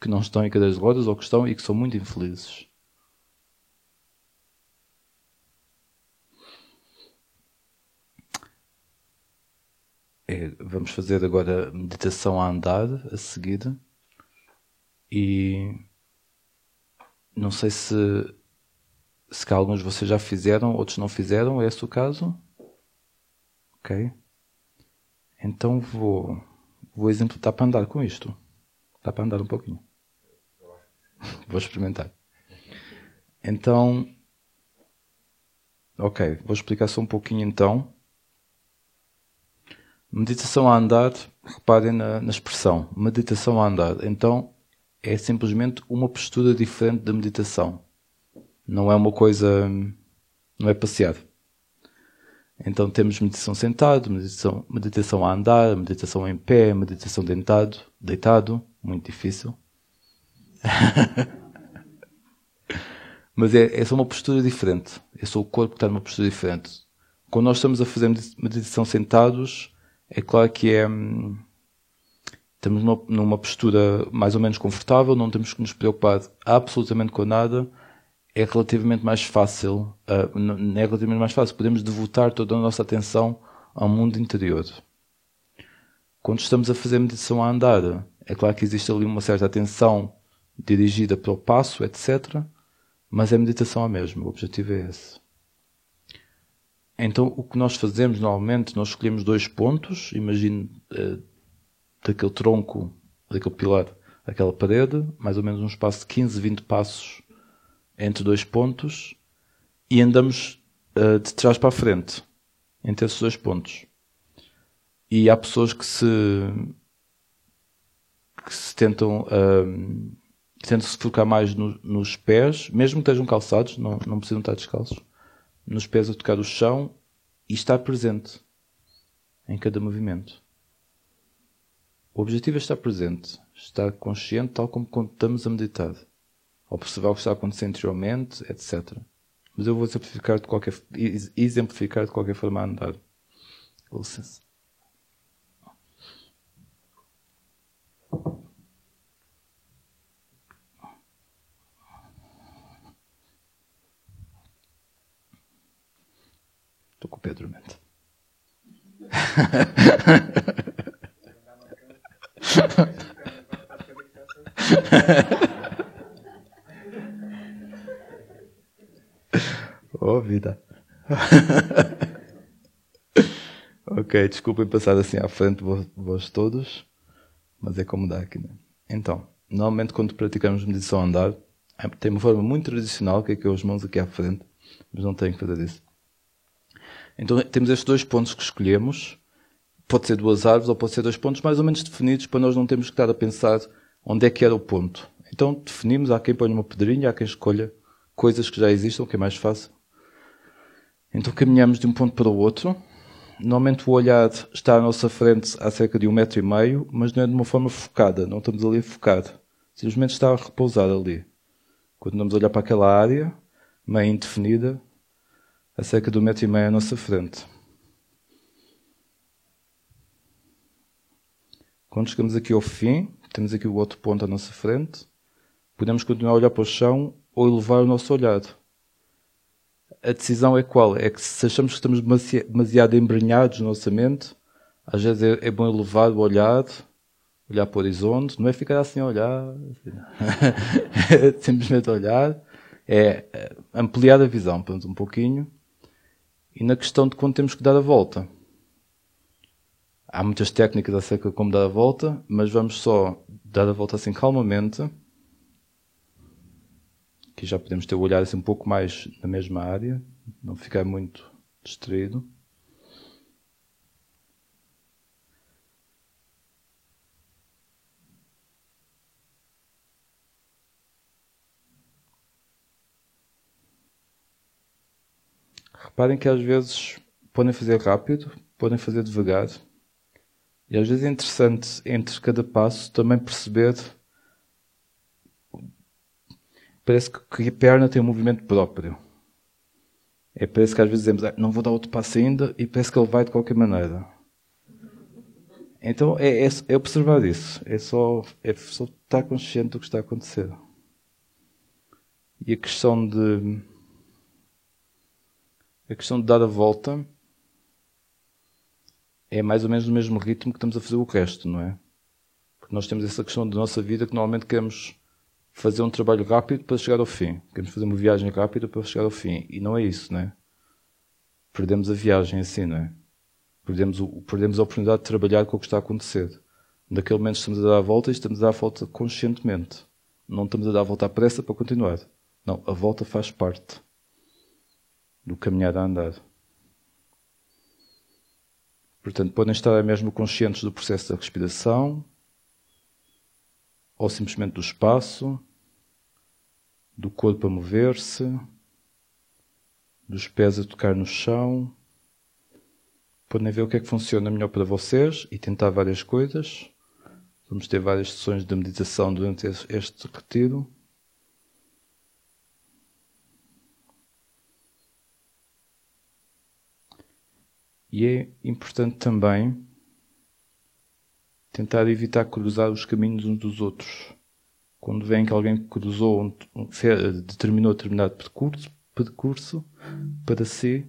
que não estão em cadeiras de rodas ou que estão e que são muito infelizes. É, vamos fazer agora meditação a andar a seguir. E não sei se, se alguns de vocês já fizeram, outros não fizeram, é esse o caso? Ok? Então vou, vou exemplificar para andar com isto. Dá para andar um pouquinho. vou experimentar. Então, ok, vou explicar só um pouquinho então. Meditação a andar, reparem na, na expressão, meditação a andar. Então, é simplesmente uma postura diferente da meditação. Não é uma coisa, não é passear. Então temos meditação sentado, meditação, meditação a andar, meditação em pé, meditação deitado, deitado, muito difícil. Mas é, é só uma postura diferente. É só o corpo que está numa postura diferente. Quando nós estamos a fazer meditação sentados, é claro que é. Estamos numa, numa postura mais ou menos confortável, não temos que nos preocupar absolutamente com nada. É relativamente mais fácil, uh, é relativamente mais fácil, podemos devotar toda a nossa atenção ao mundo interior. Quando estamos a fazer meditação a andar, é claro que existe ali uma certa atenção dirigida para o passo, etc. Mas é meditação a mesma, o objetivo é esse. Então, o que nós fazemos normalmente, nós escolhemos dois pontos, imagine uh, daquele tronco, daquele pilar, aquela parede, mais ou menos um espaço de 15, 20 passos entre dois pontos, e andamos uh, de trás para a frente, entre esses dois pontos. E há pessoas que se, que se tentam, uh, tentam se focar mais no, nos pés, mesmo que estejam calçados, não, não precisam estar descalços nos pés a tocar o chão e estar presente em cada movimento. O objetivo é estar presente, estar consciente, tal como quando estamos a meditar, observar o que está acontecendo interiormente, etc. Mas eu vou exemplificar de qualquer, exemplificar de qualquer forma a andar. Com licença. Estou com o Pedro Mente. oh, vida. ok, desculpem passar assim à frente vós todos, mas é como dá aqui, né? Então, normalmente quando praticamos meditação a andar, tem uma forma muito tradicional, que é que é as mãos aqui à frente, mas não tenho que fazer isso. Então temos estes dois pontos que escolhemos. Pode ser duas árvores ou pode ser dois pontos mais ou menos definidos para nós não termos que estar a pensar onde é que era o ponto. Então definimos, há quem ponha uma pedrinha, há quem escolha coisas que já existam, que é mais fácil. Então caminhamos de um ponto para o outro. Normalmente o olhar está à nossa frente a cerca de um metro e meio, mas não é de uma forma focada, não estamos ali a focar. Simplesmente está a repousar ali. Quando vamos olhar para aquela área, meio indefinida, a cerca de um metro e meio à nossa frente. Quando chegamos aqui ao fim, temos aqui o outro ponto à nossa frente, podemos continuar a olhar para o chão ou elevar o nosso olhar. A decisão é qual? É que se achamos que estamos demasiado embrenhados na nossa mente, às vezes é, é bom elevar o olhar, olhar para o horizonte, não é ficar assim a olhar, é simplesmente olhar é eh, ampliar a visão, um pouquinho, e na questão de quando temos que dar a volta. Há muitas técnicas acerca de como dar a volta, mas vamos só dar a volta assim calmamente. Aqui já podemos ter o olhar assim um pouco mais na mesma área, não ficar muito distraído. Reparem que às vezes podem fazer rápido, podem fazer devagar. E às vezes é interessante entre cada passo também perceber. Parece que a perna tem um movimento próprio. É, parece que às vezes dizemos, ah, não vou dar outro passo ainda, e parece que ele vai de qualquer maneira. Então é, é, é observar isso. É só, é só estar consciente do que está a acontecer. E a questão de. A questão de dar a volta é mais ou menos no mesmo ritmo que estamos a fazer o resto, não é? Porque nós temos essa questão da nossa vida que normalmente queremos fazer um trabalho rápido para chegar ao fim. Queremos fazer uma viagem rápida para chegar ao fim. E não é isso, não é? Perdemos a viagem assim, não é? Perdemos, o, perdemos a oportunidade de trabalhar com o que está a acontecer. Naquele momento estamos a dar a volta e estamos a dar a volta conscientemente. Não estamos a dar a volta à pressa para continuar. Não, a volta faz parte do caminhar a andar. Portanto, podem estar mesmo conscientes do processo da respiração, ou simplesmente do espaço, do corpo a mover-se, dos pés a tocar no chão. Podem ver o que é que funciona melhor para vocês e tentar várias coisas. Vamos ter várias sessões de meditação durante este retiro. E é importante também tentar evitar cruzar os caminhos uns dos outros. Quando vem que alguém cruzou, determinou determinado percurso, percurso para si,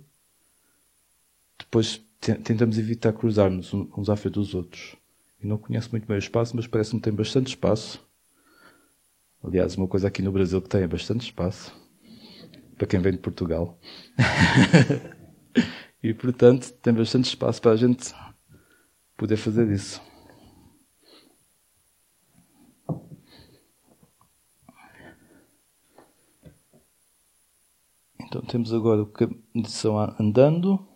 depois tentamos evitar cruzarmos uns à frente dos outros. Eu não conheço muito bem o espaço, mas parece-me que tem bastante espaço. Aliás, uma coisa aqui no Brasil que tem é bastante espaço. Para quem vem de Portugal. E, portanto, tem bastante espaço para a gente poder fazer isso. Então temos agora a medição andando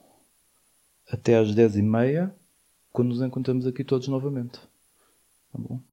até às dez e meia, quando nos encontramos aqui todos novamente. Tá bom?